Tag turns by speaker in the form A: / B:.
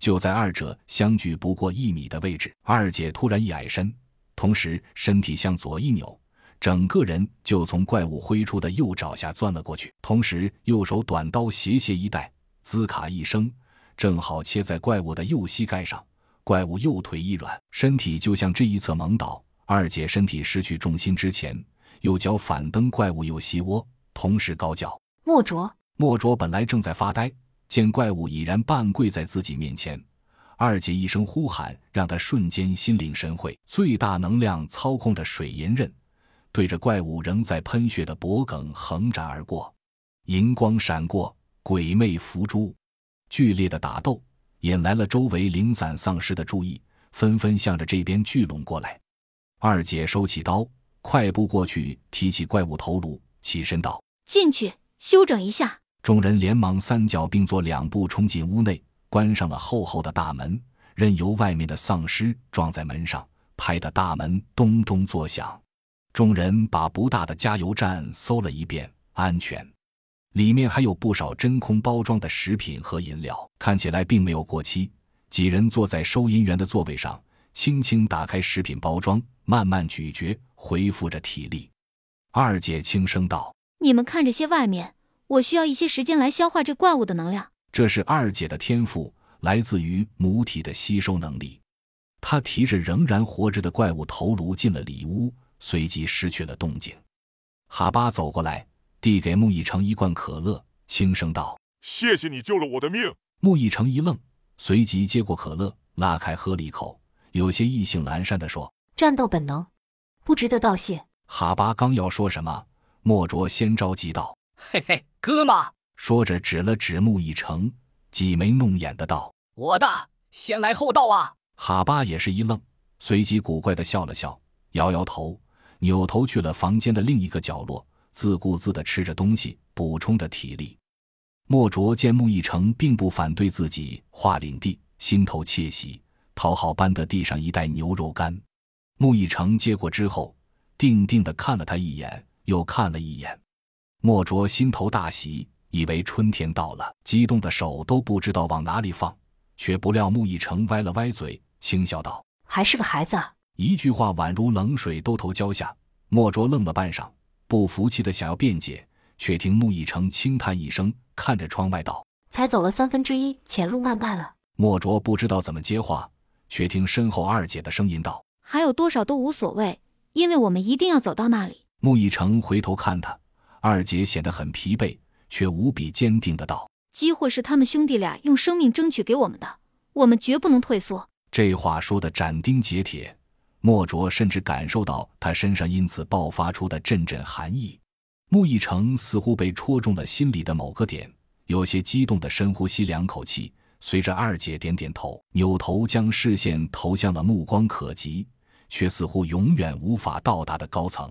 A: 就在二者相距不过一米的位置，二姐突然一矮身，同时身体向左一扭，整个人就从怪物挥出的右爪下钻了过去，同时右手短刀斜斜一带，滋卡一声，正好切在怪物的右膝盖上。怪物右腿一软，身体就向这一侧猛倒。二姐身体失去重心之前，右脚反蹬怪物右膝窝，同时高叫：“
B: 莫卓！”
A: 莫卓本来正在发呆。见怪物已然半跪在自己面前，二姐一声呼喊，让他瞬间心领神会，最大能量操控着水银刃，对着怪物仍在喷血的脖颈横斩而过。银光闪过，鬼魅伏诛，剧烈的打斗引来了周围零散丧尸的注意，纷纷向着这边聚拢过来。二姐收起刀，快步过去，提起怪物头颅，起身道：“
C: 进去休整一下。”
A: 众人连忙三脚并作两步冲进屋内，关上了厚厚的大门，任由外面的丧尸撞在门上，拍得大门咚咚作响。众人把不大的加油站搜了一遍，安全。里面还有不少真空包装的食品和饮料，看起来并没有过期。几人坐在收银员的座位上，轻轻打开食品包装，慢慢咀嚼，恢复着体力。二姐轻声道：“
C: 你们看这些外面。”我需要一些时间来消化这怪物的能量。
A: 这是二姐的天赋，来自于母体的吸收能力。她提着仍然活着的怪物头颅进了里屋，随即失去了动静。哈巴走过来，递给穆一成一罐可乐，轻声道：“
D: 谢谢你救了我的命。”
A: 穆一成一愣，随即接过可乐，拉开喝了一口，有些意兴阑珊地说：“
B: 战斗本能，不值得道谢。”
A: 哈巴刚要说什么，莫卓先着急道：“
E: 嘿嘿。”哥们？
A: 说着指了指穆一成，挤眉弄眼的道：“
E: 我的，先来后到啊！”
A: 哈巴也是一愣，随即古怪的笑了笑，摇摇头，扭头去了房间的另一个角落，自顾自的吃着东西，补充着体力。莫卓见穆一成并不反对自己划领地，心头窃喜，讨好般的递上一袋牛肉干。穆一成接过之后，定定的看了他一眼，又看了一眼。莫卓心头大喜，以为春天到了，激动的手都不知道往哪里放，却不料穆一成歪了歪嘴，轻笑道：“
B: 还是个孩子。”
A: 一句话宛如冷水兜头浇下。莫卓愣了半晌，不服气的想要辩解，却听穆一成轻叹一声，看着窗外道：“
B: 才走了三分之一，前路漫漫了。”
A: 莫卓不知道怎么接话，却听身后二姐的声音道：“
C: 还有多少都无所谓，因为我们一定要走到那里。”
A: 穆一成回头看他。二姐显得很疲惫，却无比坚定的道：“
C: 机会是他们兄弟俩用生命争取给我们的，我们绝不能退缩。”
A: 这话说的斩钉截铁，莫卓甚至感受到他身上因此爆发出的阵阵寒意。穆一成似乎被戳中了心里的某个点，有些激动的深呼吸两口气，随着二姐点点头，扭头将视线投向了目光可及却似乎永远无法到达的高层。